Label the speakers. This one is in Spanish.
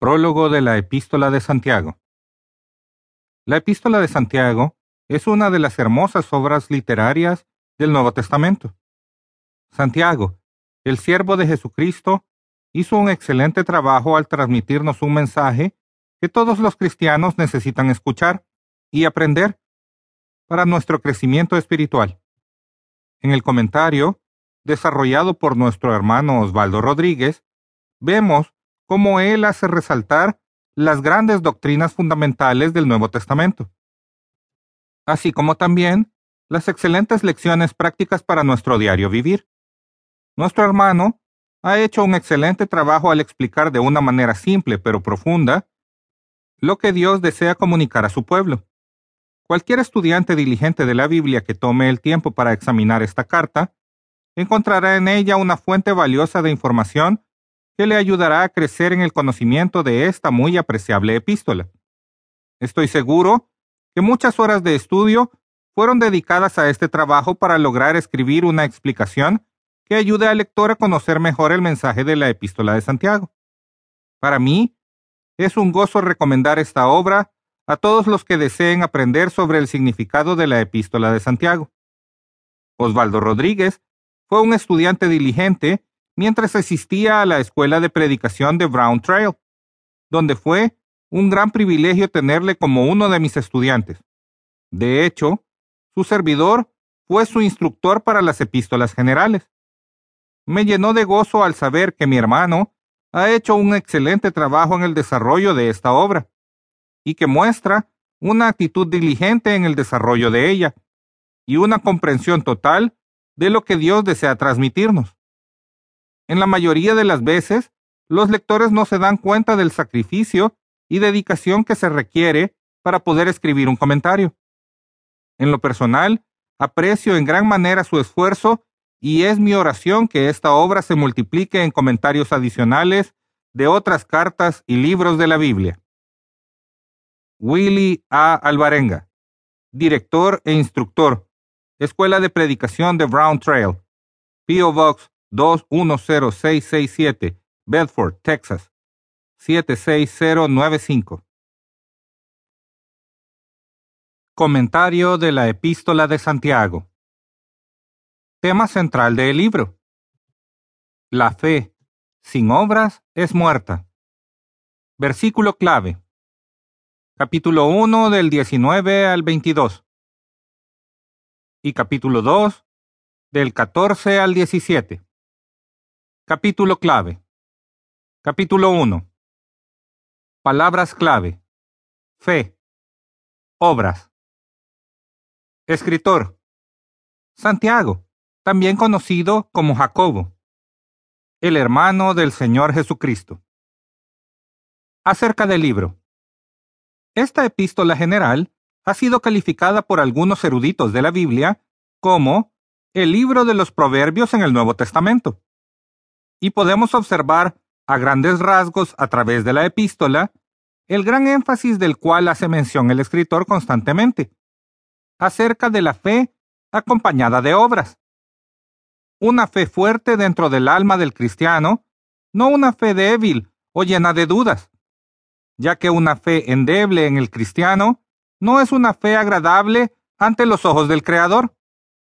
Speaker 1: Prólogo de la Epístola de Santiago. La Epístola de Santiago es una de las hermosas obras literarias del Nuevo Testamento. Santiago, el siervo de Jesucristo, hizo un excelente trabajo al transmitirnos un mensaje que todos los cristianos necesitan escuchar y aprender para nuestro crecimiento espiritual. En el comentario, desarrollado por nuestro hermano Osvaldo Rodríguez, vemos cómo él hace resaltar las grandes doctrinas fundamentales del Nuevo Testamento, así como también las excelentes lecciones prácticas para nuestro diario vivir. Nuestro hermano ha hecho un excelente trabajo al explicar de una manera simple pero profunda lo que Dios desea comunicar a su pueblo. Cualquier estudiante diligente de la Biblia que tome el tiempo para examinar esta carta encontrará en ella una fuente valiosa de información que le ayudará a crecer en el conocimiento de esta muy apreciable epístola. Estoy seguro que muchas horas de estudio fueron dedicadas a este trabajo para lograr escribir una explicación que ayude al lector a conocer mejor el mensaje de la epístola de Santiago. Para mí, es un gozo recomendar esta obra a todos los que deseen aprender sobre el significado de la epístola de Santiago. Osvaldo Rodríguez fue un estudiante diligente mientras asistía a la escuela de predicación de Brown Trail, donde fue un gran privilegio tenerle como uno de mis estudiantes. De hecho, su servidor fue su instructor para las epístolas generales. Me llenó de gozo al saber que mi hermano ha hecho un excelente trabajo en el desarrollo de esta obra y que muestra una actitud diligente en el desarrollo de ella y una comprensión total de lo que Dios desea transmitirnos. En la mayoría de las veces, los lectores no se dan cuenta del sacrificio y dedicación que se requiere para poder escribir un comentario. En lo personal, aprecio en gran manera su esfuerzo y es mi oración que esta obra se multiplique en comentarios adicionales de otras cartas y libros de la Biblia. Willy A. Alvarenga, director e instructor, Escuela de Predicación de Brown Trail, P.O. Box 210667, Bedford, Texas 76095. Comentario de la Epístola de Santiago. Tema central del libro. La fe sin obras es muerta. Versículo clave. Capítulo 1 del 19 al 22. Y capítulo 2 del 14 al 17. Capítulo clave. Capítulo 1. Palabras clave. Fe. Obras. Escritor. Santiago, también conocido como Jacobo, el hermano del Señor Jesucristo. Acerca del libro. Esta epístola general ha sido calificada por algunos eruditos de la Biblia como el libro de los Proverbios en el Nuevo Testamento y podemos observar a grandes rasgos a través de la epístola el gran énfasis del cual hace mención el escritor constantemente, acerca de la fe acompañada de obras. Una fe fuerte dentro del alma del cristiano, no una fe débil o llena de dudas, ya que una fe endeble en el cristiano no es una fe agradable ante los ojos del Creador.